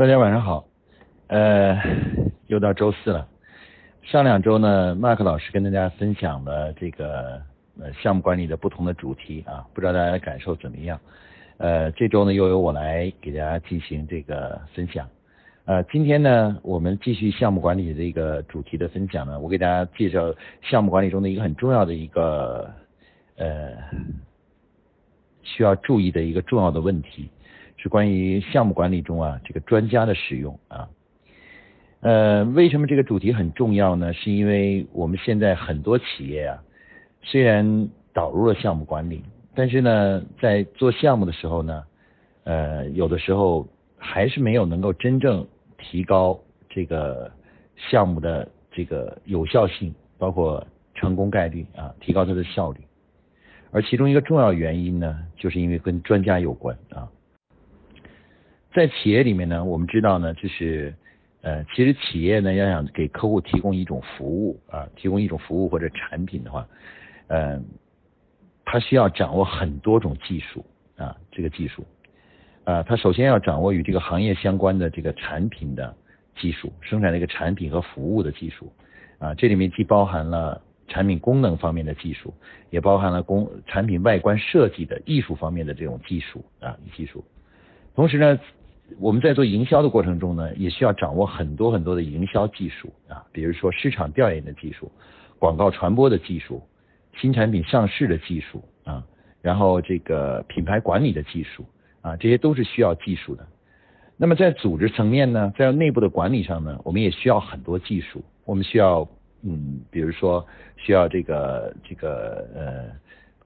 大家晚上好，呃，又到周四了。上两周呢麦克老师跟大家分享了这个呃项目管理的不同的主题啊，不知道大家的感受怎么样？呃，这周呢又由我来给大家进行这个分享。呃，今天呢我们继续项目管理这个主题的分享呢，我给大家介绍项目管理中的一个很重要的一个呃需要注意的一个重要的问题。是关于项目管理中啊，这个专家的使用啊，呃，为什么这个主题很重要呢？是因为我们现在很多企业啊，虽然导入了项目管理，但是呢，在做项目的时候呢，呃，有的时候还是没有能够真正提高这个项目的这个有效性，包括成功概率啊，提高它的效率。而其中一个重要原因呢，就是因为跟专家有关啊。在企业里面呢，我们知道呢，就是呃，其实企业呢要想给客户提供一种服务啊，提供一种服务或者产品的话，呃，它需要掌握很多种技术啊，这个技术啊，它首先要掌握与这个行业相关的这个产品的技术，生产这个产品和服务的技术啊，这里面既包含了产品功能方面的技术，也包含了工产品外观设计的艺术方面的这种技术啊，技术，同时呢。我们在做营销的过程中呢，也需要掌握很多很多的营销技术啊，比如说市场调研的技术、广告传播的技术、新产品上市的技术啊，然后这个品牌管理的技术啊，这些都是需要技术的。那么在组织层面呢，在内部的管理上呢，我们也需要很多技术。我们需要嗯，比如说需要这个这个呃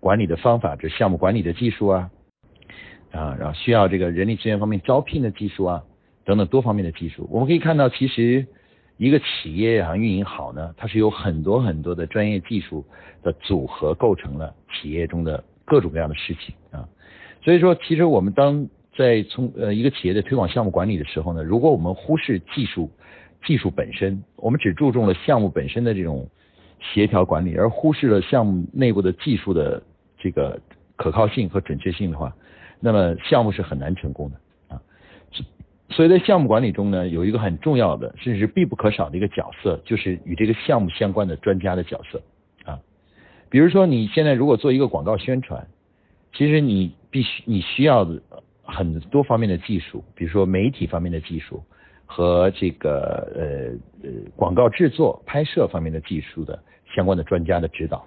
管理的方法，就项目管理的技术啊。啊，然后需要这个人力资源方面招聘的技术啊，等等多方面的技术。我们可以看到，其实一个企业啊运营好呢，它是有很多很多的专业技术的组合构成了企业中的各种各样的事情啊。所以说，其实我们当在从呃一个企业的推广项目管理的时候呢，如果我们忽视技术技术本身，我们只注重了项目本身的这种协调管理，而忽视了项目内部的技术的这个可靠性和准确性的话，那么项目是很难成功的啊，所以在项目管理中呢，有一个很重要的，甚至是必不可少的一个角色，就是与这个项目相关的专家的角色啊。比如说你现在如果做一个广告宣传，其实你必须你需要很多方面的技术，比如说媒体方面的技术和这个呃呃广告制作拍摄方面的技术的相关的专家的指导。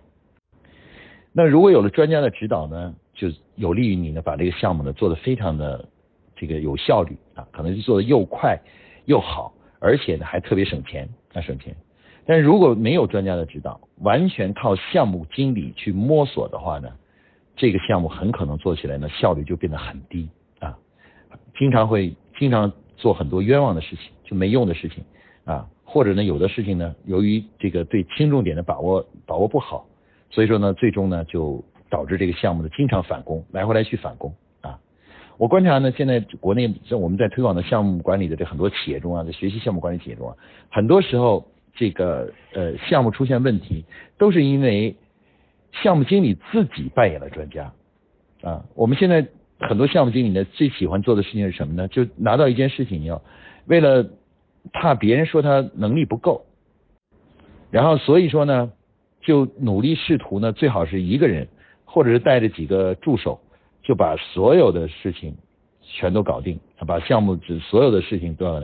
那如果有了专家的指导呢？就有利于你呢，把这个项目呢做得非常的这个有效率啊，可能是做的又快又好，而且呢还特别省钱啊省钱。但是如果没有专家的指导，完全靠项目经理去摸索的话呢，这个项目很可能做起来呢效率就变得很低啊，经常会经常做很多冤枉的事情，就没用的事情啊，或者呢有的事情呢，由于这个对轻重点的把握把握不好，所以说呢最终呢就。导致这个项目的经常返工，来回来去返工啊！我观察呢，现在国内在我们在推广的项目管理的这很多企业中啊，在学习项目管理企业中啊，很多时候这个呃项目出现问题，都是因为项目经理自己扮演了专家啊。我们现在很多项目经理呢，最喜欢做的事情是什么呢？就拿到一件事情要，为了怕别人说他能力不够，然后所以说呢，就努力试图呢，最好是一个人。或者是带着几个助手，就把所有的事情全都搞定，把项目指所有的事情都要。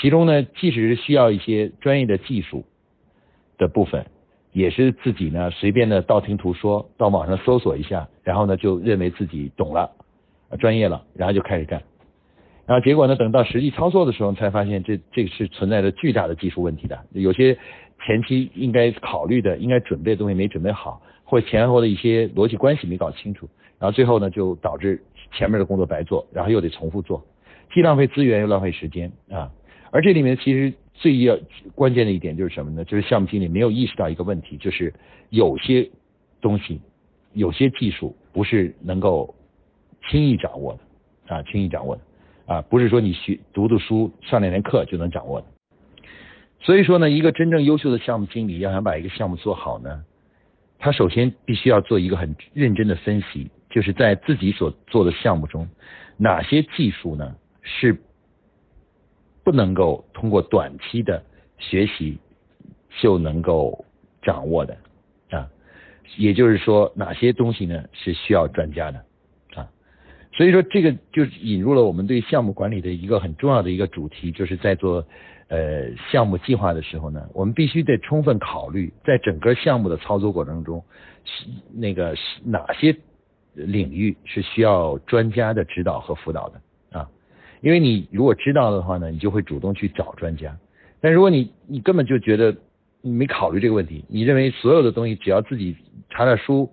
其中呢，即使是需要一些专业的技术的部分，也是自己呢随便的道听途说，到网上搜索一下，然后呢就认为自己懂了，专业了，然后就开始干。然后结果呢，等到实际操作的时候，才发现这这是存在着巨大的技术问题的，有些前期应该考虑的、应该准备的东西没准备好。或前后的一些逻辑关系没搞清楚，然后最后呢就导致前面的工作白做，然后又得重复做，既浪费资源又浪费时间啊。而这里面其实最要关键的一点就是什么呢？就是项目经理没有意识到一个问题，就是有些东西、有些技术不是能够轻易掌握的啊，轻易掌握的啊，不是说你学读读书、上两天课就能掌握的。所以说呢，一个真正优秀的项目经理要想把一个项目做好呢。他首先必须要做一个很认真的分析，就是在自己所做的项目中，哪些技术呢是不能够通过短期的学习就能够掌握的啊。也就是说，哪些东西呢是需要专家的啊？所以说，这个就引入了我们对项目管理的一个很重要的一个主题，就是在做呃项目计划的时候呢，我们必须得充分考虑，在整个项目的操作过程中，那个哪些领域是需要专家的指导和辅导的啊？因为你如果知道的话呢，你就会主动去找专家。但如果你你根本就觉得你没考虑这个问题，你认为所有的东西只要自己查查书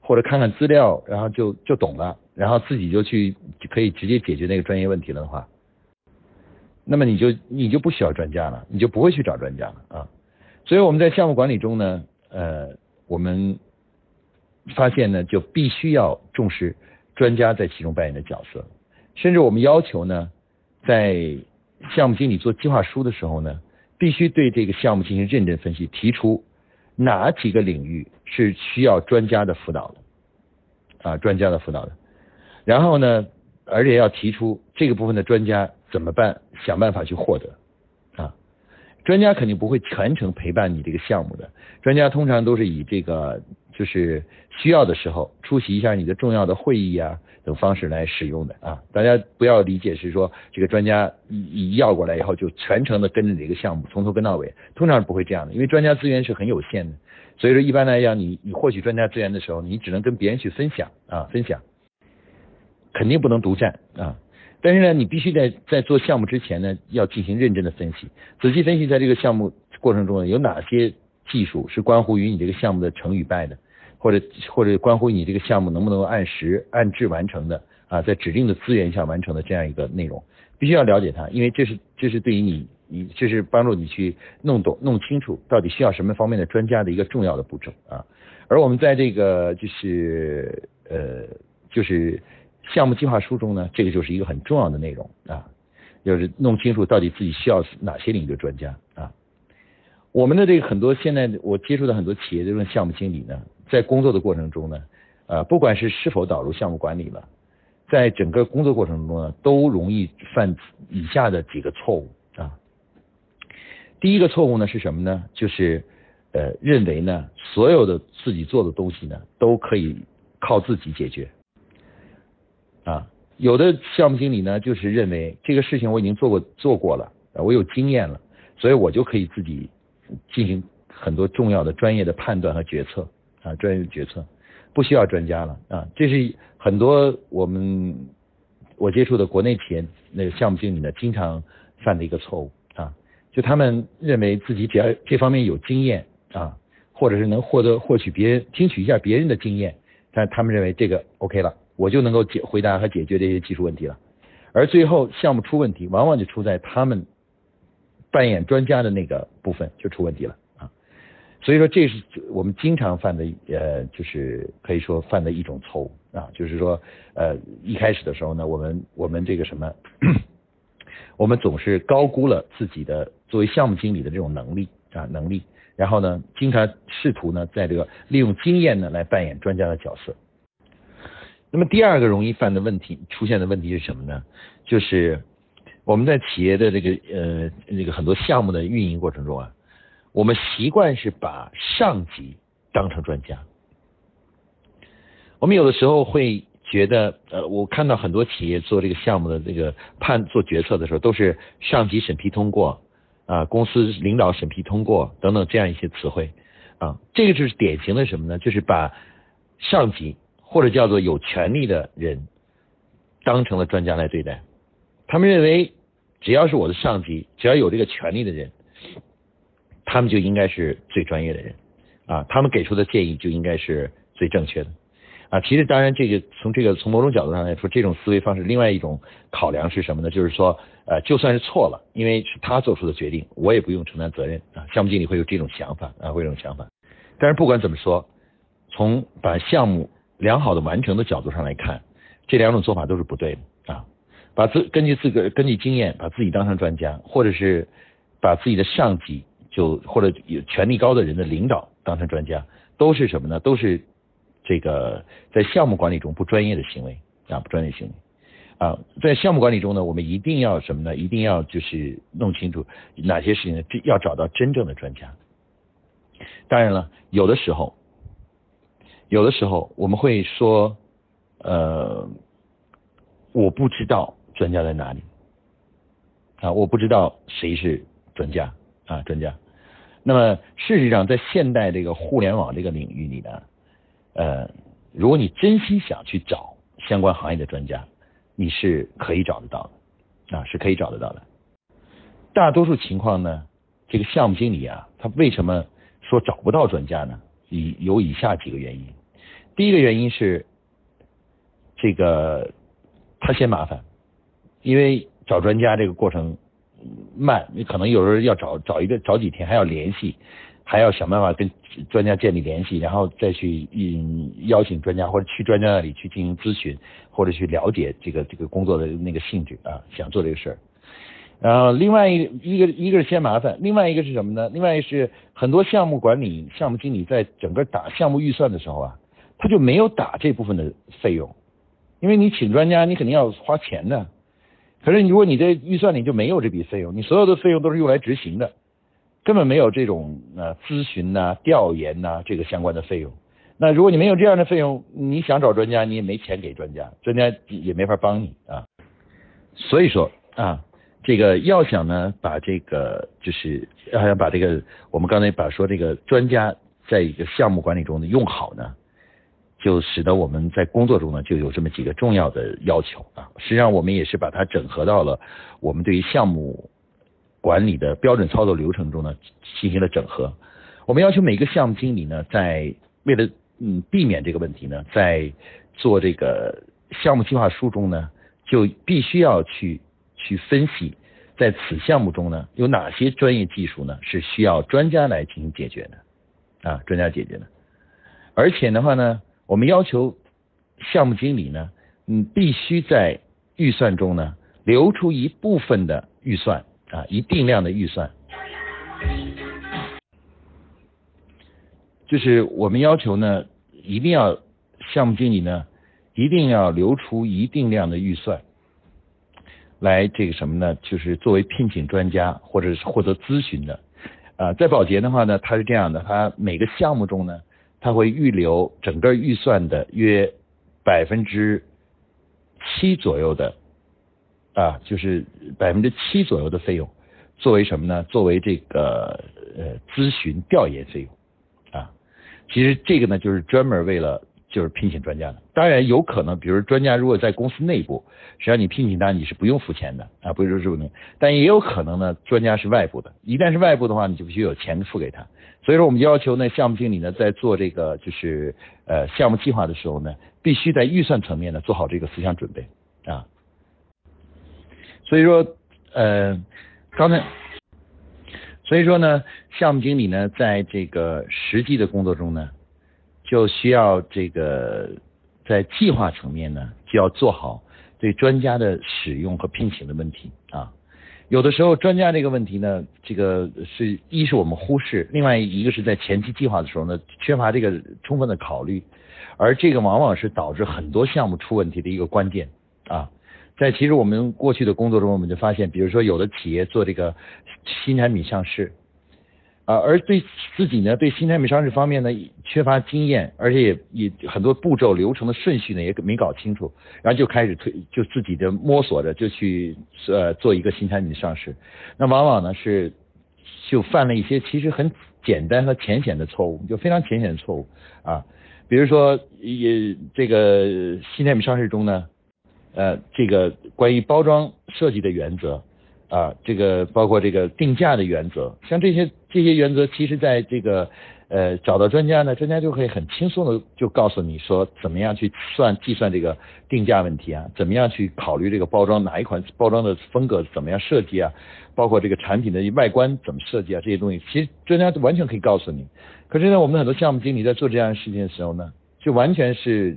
或者看看资料，然后就就懂了，然后自己就去可以直接解决那个专业问题了的话，那么你就你就不需要专家了，你就不会去找专家了啊。所以我们在项目管理中呢，呃，我们发现呢，就必须要重视专家在其中扮演的角色，甚至我们要求呢，在项目经理做计划书的时候呢，必须对这个项目进行认真分析，提出哪几个领域。是需要专家的辅导的，啊，专家的辅导的。然后呢，而且要提出这个部分的专家怎么办，想办法去获得，啊，专家肯定不会全程陪伴你这个项目的，专家通常都是以这个就是需要的时候出席一下你的重要的会议啊等方式来使用的啊。大家不要理解是说这个专家一一要过来以后就全程的跟着你这个项目从头跟到尾，通常是不会这样的，因为专家资源是很有限的。所以说，一般来讲，你你获取专家资源的时候，你只能跟别人去分享啊，分享，肯定不能独占啊。但是呢，你必须在在做项目之前呢，要进行认真的分析，仔细分析在这个项目过程中有哪些技术是关乎于你这个项目的成与败的，或者或者关乎你这个项目能不能按时按质完成的啊，在指定的资源下完成的这样一个内容，必须要了解它，因为这是这是对于你。你这是帮助你去弄懂、弄清楚到底需要什么方面的专家的一个重要的步骤啊。而我们在这个就是呃就是项目计划书中呢，这个就是一个很重要的内容啊，就是弄清楚到底自己需要哪些领域的专家啊。我们的这个很多现在我接触的很多企业这种项目经理呢，在工作的过程中呢，呃，不管是是否导入项目管理了，在整个工作过程中呢，都容易犯以下的几个错误啊。第一个错误呢是什么呢？就是呃认为呢所有的自己做的东西呢都可以靠自己解决啊。有的项目经理呢就是认为这个事情我已经做过做过了，我有经验了，所以我就可以自己进行很多重要的专业的判断和决策啊，专业的决策不需要专家了啊。这是很多我们我接触的国内企业那个项目经理呢经常犯的一个错误啊。就他们认为自己只要这方面有经验啊，或者是能获得获取别人听取一下别人的经验，但他们认为这个 OK 了，我就能够解回答和解决这些技术问题了。而最后项目出问题，往往就出在他们扮演专家的那个部分就出问题了啊。所以说这是我们经常犯的呃，就是可以说犯的一种错误啊，就是说呃一开始的时候呢，我们我们这个什么。我们总是高估了自己的作为项目经理的这种能力啊能力，然后呢，经常试图呢在这个利用经验呢来扮演专家的角色。那么第二个容易犯的问题出现的问题是什么呢？就是我们在企业的这个呃这个很多项目的运营过程中啊，我们习惯是把上级当成专家，我们有的时候会。觉得呃，我看到很多企业做这个项目的这个判做决策的时候，都是上级审批通过啊，公司领导审批通过等等这样一些词汇啊，这个就是典型的什么呢？就是把上级或者叫做有权利的人当成了专家来对待。他们认为只要是我的上级，只要有这个权利的人，他们就应该是最专业的人啊，他们给出的建议就应该是最正确的。啊，其实当然，这个从这个从某种角度上来说，这种思维方式，另外一种考量是什么呢？就是说，呃，就算是错了，因为是他做出的决定，我也不用承担责任啊。项目经理会有这种想法啊，会有这种想法。但是不管怎么说，从把项目良好的完成的角度上来看，这两种做法都是不对的啊。把自根据自个根据经验把自己当成专家，或者是把自己的上级就或者有权力高的人的领导当成专家，都是什么呢？都是。这个在项目管理中不专业的行为啊，不专业行为。啊，在项目管理中呢，我们一定要什么呢？一定要就是弄清楚哪些事情呢？要找到真正的专家。当然了，有的时候，有的时候我们会说，呃，我不知道专家在哪里啊，我不知道谁是专家啊，专家。那么事实上，在现代这个互联网这个领域里呢，呃，如果你真心想去找相关行业的专家，你是可以找得到的，啊，是可以找得到的。大多数情况呢，这个项目经理啊，他为什么说找不到专家呢？以有以下几个原因。第一个原因是，这个他嫌麻烦，因为找专家这个过程慢，你可能有时候要找找一个找几天，还要联系。还要想办法跟专家建立联系，然后再去嗯邀请专家或者去专家那里去进行咨询，或者去了解这个这个工作的那个性质啊，想做这个事儿。然后另外一个一个一个是嫌麻烦，另外一个是什么呢？另外一个是很多项目管理、项目经理在整个打项目预算的时候啊，他就没有打这部分的费用，因为你请专家，你肯定要花钱的。可是如果你在预算里就没有这笔费用，你所有的费用都是用来执行的。根本没有这种呃咨询呐、调研呐这个相关的费用。那如果你没有这样的费用，你想找专家，你也没钱给专家，专家也没法帮你啊。所以说啊，这个要想呢，把这个就是要想把这个我们刚才把说这个专家在一个项目管理中的用好呢，就使得我们在工作中呢就有这么几个重要的要求啊。实际上我们也是把它整合到了我们对于项目。管理的标准操作流程中呢，进行了整合。我们要求每个项目经理呢，在为了嗯避免这个问题呢，在做这个项目计划书中呢，就必须要去去分析，在此项目中呢，有哪些专业技术呢是需要专家来进行解决的啊，专家解决的。而且的话呢，我们要求项目经理呢，嗯，必须在预算中呢留出一部分的预算。啊，一定量的预算，就是我们要求呢，一定要项目经理呢，一定要留出一定量的预算，来这个什么呢？就是作为聘请专家或者是获得咨询的。啊，在保洁的话呢，它是这样的，它每个项目中呢，它会预留整个预算的约百分之七左右的。啊，就是百分之七左右的费用，作为什么呢？作为这个呃咨询调研费用啊。其实这个呢，就是专门为了就是聘请专家的。当然有可能，比如专家如果在公司内部，实际上你聘请他你是不用付钱的啊，不是这种。但也有可能呢，专家是外部的。一旦是外部的话，你就必须有钱付给他。所以说，我们要求呢，项目经理呢，在做这个就是呃项目计划的时候呢，必须在预算层面呢做好这个思想准备啊。所以说，呃，刚才，所以说呢，项目经理呢，在这个实际的工作中呢，就需要这个在计划层面呢，就要做好对专家的使用和聘请的问题啊。有的时候专家这个问题呢，这个是一是我们忽视，另外一个是在前期计划的时候呢，缺乏这个充分的考虑，而这个往往是导致很多项目出问题的一个关键啊。在其实我们过去的工作中，我们就发现，比如说有的企业做这个新产品上市，啊，而对自己呢，对新产品上市方面呢缺乏经验，而且也也很多步骤流程的顺序呢也没搞清楚，然后就开始推，就自己的摸索着就去呃做一个新产品上市，那往往呢是就犯了一些其实很简单和浅显的错误，就非常浅显的错误啊，比如说也这个新产品上市中呢。呃，这个关于包装设计的原则啊，这个包括这个定价的原则，像这些这些原则，其实在这个呃找到专家呢，专家就可以很轻松的就告诉你说，怎么样去算计算这个定价问题啊，怎么样去考虑这个包装哪一款包装的风格怎么样设计啊，包括这个产品的外观怎么设计啊，这些东西其实专家完全可以告诉你。可是呢，我们很多项目经理在做这样的事情的时候呢，就完全是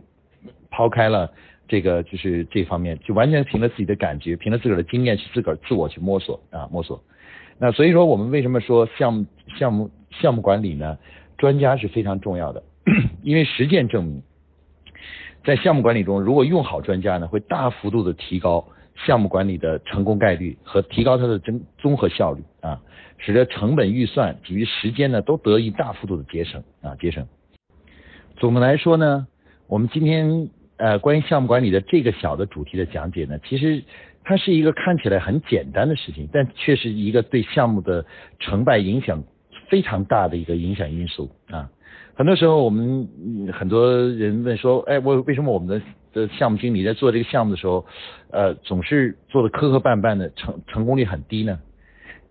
抛开了。这个就是这方面，就完全凭着自己的感觉，凭着自个儿的经验去自个儿自我去摸索啊摸索。那所以说，我们为什么说项目项目项目管理呢？专家是非常重要的，因为实践证明，在项目管理中，如果用好专家呢，会大幅度的提高项目管理的成功概率和提高它的综综合效率啊，使得成本预算以及时间呢都得以大幅度的节省啊节省。总的来说呢，我们今天呃关于项目管理的这个小的主题的讲解呢，其实它是一个看起来很简单的事情，但却是一个对项目的成败影响非常大的一个影响因素啊。很多时候，我们很多人问说，哎，我为什么我们的的项目经理在做这个项目的时候，呃，总是做的磕磕绊绊的，成成功率很低呢？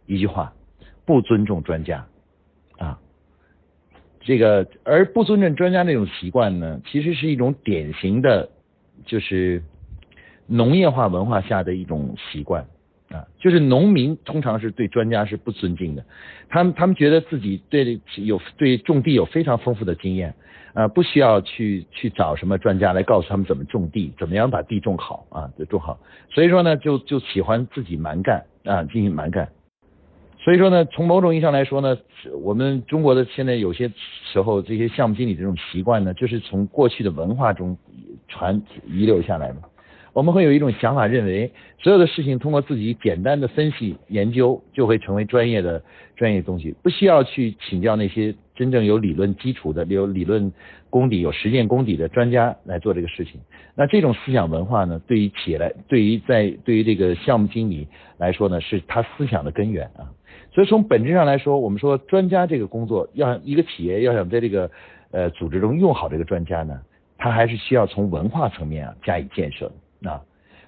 一句话，不尊重专家啊。这个而不尊重专家那种习惯呢，其实是一种典型的，就是农业化文化下的一种习惯。啊，就是农民通常是对专家是不尊敬的，他们他们觉得自己对有对种地有非常丰富的经验，啊，不需要去去找什么专家来告诉他们怎么种地，怎么样把地种好啊，就种好。所以说呢，就就喜欢自己蛮干啊，进行蛮干。所以说呢，从某种意义上来说呢，我们中国的现在有些时候这些项目经理这种习惯呢，就是从过去的文化中传遗留下来的。我们会有一种想法，认为所有的事情通过自己简单的分析研究，就会成为专业的专业东西，不需要去请教那些真正有理论基础的、有理论功底、有实践功底的专家来做这个事情。那这种思想文化呢，对于企业来，对于在对于这个项目经理来说呢，是他思想的根源啊。所以从本质上来说，我们说专家这个工作，要一个企业要想在这个呃组织中用好这个专家呢，他还是需要从文化层面啊加以建设。啊，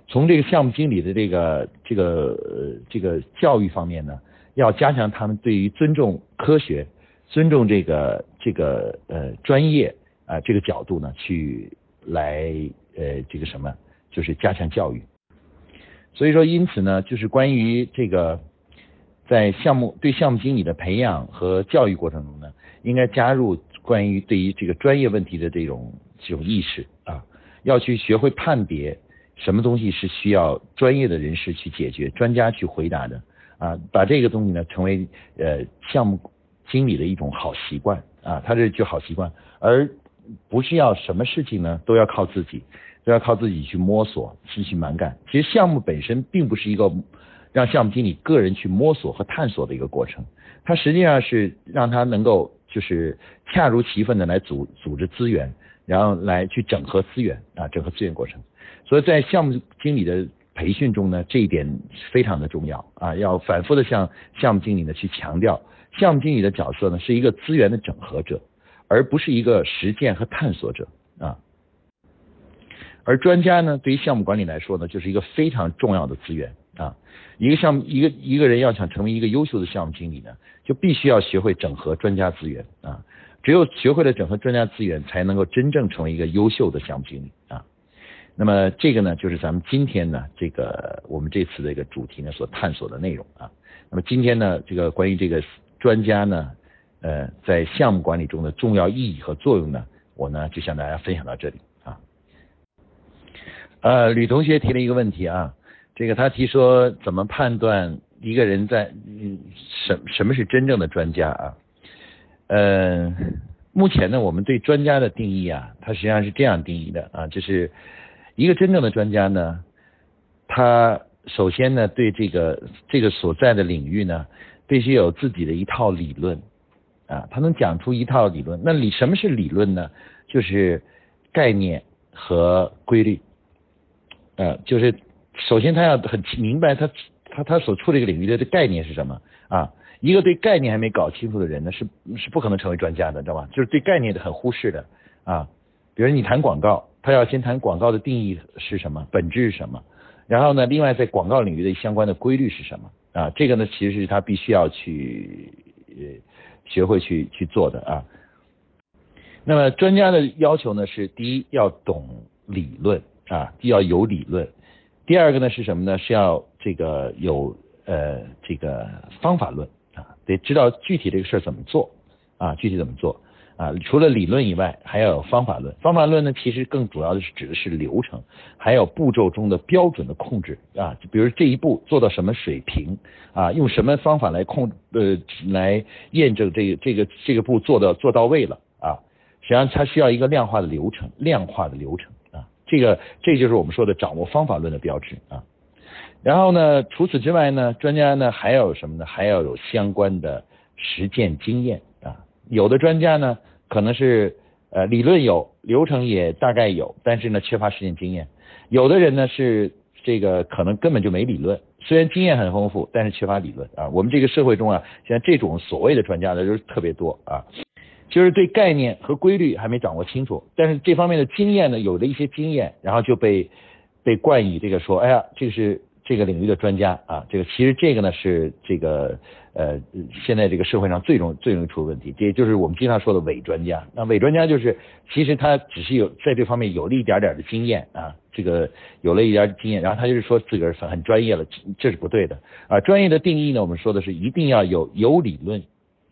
从这个项目经理的这个这个呃这个教育方面呢，要加强他们对于尊重科学、尊重这个这个呃专业啊这个角度呢，去来呃这个什么，就是加强教育。所以说，因此呢，就是关于这个在项目对项目经理的培养和教育过程中呢，应该加入关于对于这个专业问题的这种这种意识啊，要去学会判别。什么东西是需要专业的人士去解决、专家去回答的啊？把这个东西呢，成为呃项目经理的一种好习惯啊，他这就好习惯，而不是要什么事情呢都要靠自己，都要靠自己去摸索、继续蛮干。其实项目本身并不是一个让项目经理个人去摸索和探索的一个过程，它实际上是让他能够就是恰如其分的来组组织资源，然后来去整合资源啊，整合资源过程。所以在项目经理的培训中呢，这一点非常的重要啊，要反复的向项目经理呢去强调，项目经理的角色呢是一个资源的整合者，而不是一个实践和探索者啊。而专家呢，对于项目管理来说呢，就是一个非常重要的资源啊。一个项目一个一个人要想成为一个优秀的项目经理呢，就必须要学会整合专家资源啊。只有学会了整合专家资源，才能够真正成为一个优秀的项目经理啊。那么这个呢，就是咱们今天呢，这个我们这次的一个主题呢所探索的内容啊。那么今天呢，这个关于这个专家呢，呃，在项目管理中的重要意义和作用呢，我呢就向大家分享到这里啊。呃，吕同学提了一个问题啊，这个他提说怎么判断一个人在嗯什什么是真正的专家啊？呃，目前呢，我们对专家的定义啊，它实际上是这样定义的啊，就是。一个真正的专家呢，他首先呢对这个这个所在的领域呢，必须有自己的一套理论啊，他能讲出一套理论。那理什么是理论呢？就是概念和规律，呃，就是首先他要很明白他他他所处这个领域的这概念是什么啊。一个对概念还没搞清楚的人呢，是是不可能成为专家的，知道吧？就是对概念的很忽视的啊。比如你谈广告。他要先谈广告的定义是什么，本质是什么，然后呢，另外在广告领域的相关的规律是什么啊？这个呢，其实是他必须要去呃学会去去做的啊。那么专家的要求呢是：第一要懂理论啊，要有理论；第二个呢是什么呢？是要这个有呃这个方法论啊，得知道具体这个事儿怎么做啊，具体怎么做。啊，除了理论以外，还要有方法论。方法论呢，其实更主要的是指的是流程，还有步骤中的标准的控制啊。比如这一步做到什么水平啊，用什么方法来控呃来验证这个这个这个步做到做到位了啊。实际上它需要一个量化的流程，量化的流程啊。这个这就是我们说的掌握方法论的标志啊。然后呢，除此之外呢，专家呢还要有什么呢？还要有相关的实践经验啊。有的专家呢可能是呃理论有，流程也大概有，但是呢缺乏实践经验。有的人呢是这个可能根本就没理论，虽然经验很丰富，但是缺乏理论啊。我们这个社会中啊，像这种所谓的专家呢就是特别多啊，就是对概念和规律还没掌握清楚，但是这方面的经验呢有了一些经验，然后就被被冠以这个说，哎呀，这个是。这个领域的专家啊，这个其实这个呢是这个呃现在这个社会上最容最容易出问题，这就是我们经常说的伪专家。那伪专家就是其实他只是有在这方面有了一点点的经验啊，这个有了一点经验，然后他就是说自个儿很很专业了，这是不对的啊。专业的定义呢，我们说的是一定要有有理论、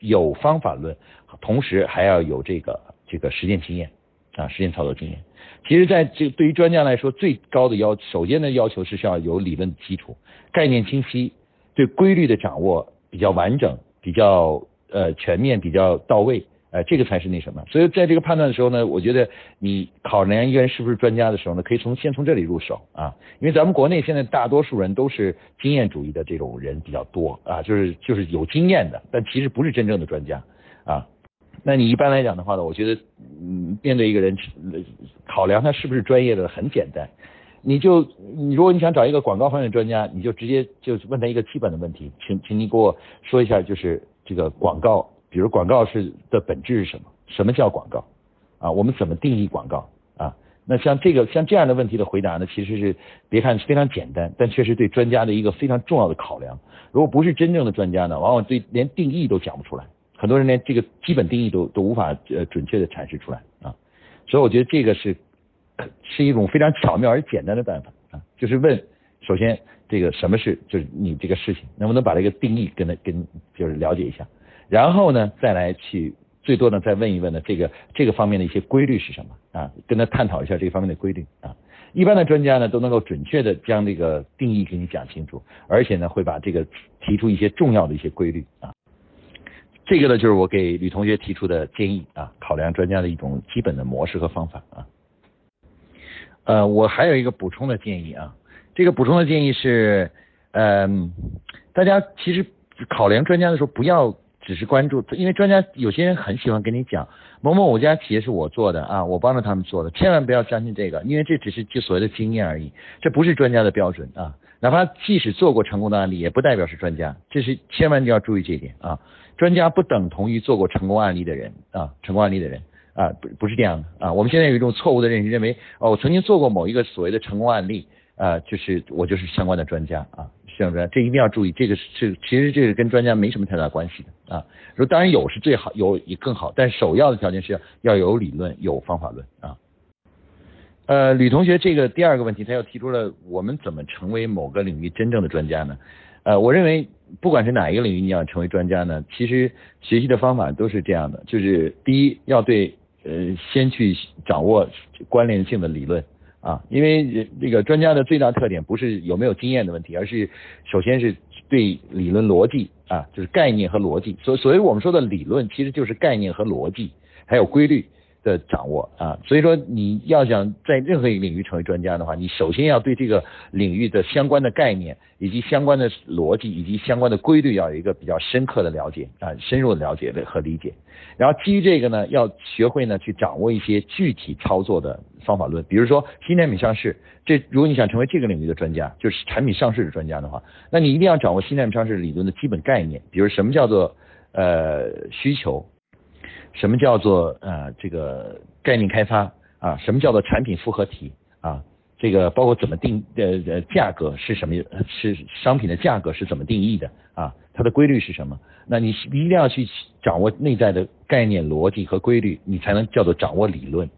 有方法论，同时还要有这个这个实践经验啊，实践操作经验。其实，在这对于专家来说，最高的要首先的要求是需要有理论基础，概念清晰，对规律的掌握比较完整、比较呃全面、比较到位，呃，这个才是那什么。所以，在这个判断的时候呢，我觉得你考量一个人是不是专家的时候呢，可以从先从这里入手啊，因为咱们国内现在大多数人都是经验主义的这种人比较多啊，就是就是有经验的，但其实不是真正的专家啊。那你一般来讲的话呢，我觉得，嗯，面对一个人，考量他是不是专业的很简单，你就你如果你想找一个广告方面的专家，你就直接就问他一个基本的问题，请请你给我说一下，就是这个广告，比如广告是的本质是什么？什么叫广告？啊，我们怎么定义广告？啊，那像这个像这样的问题的回答呢，其实是别看是非常简单，但确实对专家的一个非常重要的考量。如果不是真正的专家呢，往往对连定义都讲不出来。很多人连这个基本定义都都无法呃准确的阐释出来啊，所以我觉得这个是是一种非常巧妙而简单的办法啊，就是问首先这个什么是就是你这个事情能不能把这个定义跟他跟就是了解一下，然后呢再来去最多呢再问一问呢这个这个方面的一些规律是什么啊，跟他探讨一下这方面的规律啊，一般的专家呢都能够准确的将这个定义给你讲清楚，而且呢会把这个提出一些重要的一些规律啊。这个呢，就是我给吕同学提出的建议啊，考量专家的一种基本的模式和方法啊。呃，我还有一个补充的建议啊，这个补充的建议是，嗯，大家其实考量专家的时候，不要只是关注，因为专家有些人很喜欢跟你讲某某某家企业是我做的啊，我帮着他们做的，千万不要相信这个，因为这只是就所谓的经验而已，这不是专家的标准啊。哪怕即使做过成功的案例，也不代表是专家，这是千万就要注意这一点啊。专家不等同于做过成功案例的人啊，成功案例的人啊，不不是这样的啊。我们现在有一种错误的认识，认为哦，我曾经做过某一个所谓的成功案例啊，就是我就是相关的专家啊，相关这一定要注意，这个是其实这个跟专家没什么太大关系的啊。说当然有是最好，有也更好，但首要的条件是要要有理论，有方法论啊。呃，吕同学这个第二个问题，他又提出了我们怎么成为某个领域真正的专家呢？呃，我认为不管是哪一个领域，你要成为专家呢，其实学习的方法都是这样的，就是第一要对呃先去掌握关联性的理论啊，因为这个专家的最大特点不是有没有经验的问题，而是首先是对理论逻辑啊，就是概念和逻辑，所所以我们说的理论其实就是概念和逻辑，还有规律。的掌握啊，所以说你要想在任何一个领域成为专家的话，你首先要对这个领域的相关的概念以及相关的逻辑以及相关的规律要有一个比较深刻的了解啊，深入的了解和理解。然后基于这个呢，要学会呢去掌握一些具体操作的方法论。比如说新产品上市，这如果你想成为这个领域的专家，就是产品上市的专家的话，那你一定要掌握新产品上市理论的基本概念，比如什么叫做呃需求。什么叫做呃这个概念开发啊？什么叫做产品复合体啊？这个包括怎么定呃呃价格是什么？是商品的价格是怎么定义的啊？它的规律是什么？那你一定要去掌握内在的概念逻辑和规律，你才能叫做掌握理论。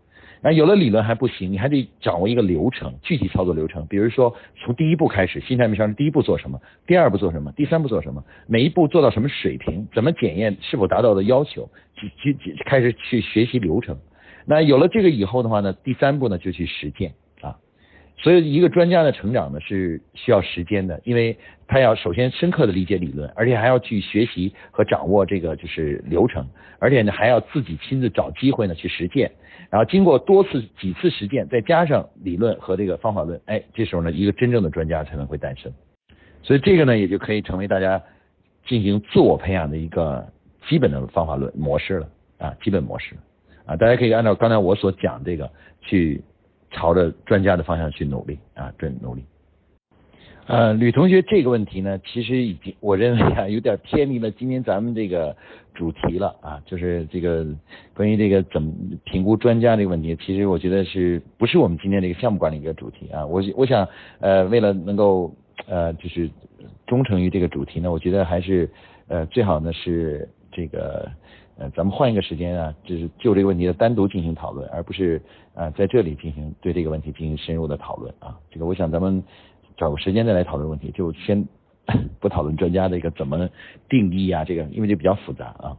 那有了理论还不行，你还得掌握一个流程，具体操作流程。比如说，从第一步开始，新产品上市第一步做什么，第二步做什么，第三步做什么，每一步做到什么水平，怎么检验是否达到的要求，去去去开始去学习流程。那有了这个以后的话呢，第三步呢就去实践啊。所以一个专家的成长呢是需要时间的，因为他要首先深刻的理解理论，而且还要去学习和掌握这个就是流程，而且呢还要自己亲自找机会呢去实践，然后经过多次几次实践，再加上理论和这个方法论，哎，这时候呢一个真正的专家才能会诞生。所以这个呢也就可以成为大家进行自我培养的一个基本的方法论模式了啊，基本模式啊，大家可以按照刚才我所讲这个去。朝着专家的方向去努力啊，这努力。呃，吕同学这个问题呢，其实已经我认为啊，有点偏离了今天咱们这个主题了啊，就是这个关于这个怎么评估专家这个问题，其实我觉得是不是我们今天这个项目管理一个主题啊？我我想呃，为了能够呃，就是忠诚于这个主题呢，我觉得还是呃最好呢是这个。呃，咱们换一个时间啊，就是就这个问题的单独进行讨论，而不是啊在这里进行对这个问题进行深入的讨论啊。这个我想咱们找个时间再来讨论问题，就先 不讨论专家的一个怎么定义啊，这个因为这比较复杂啊。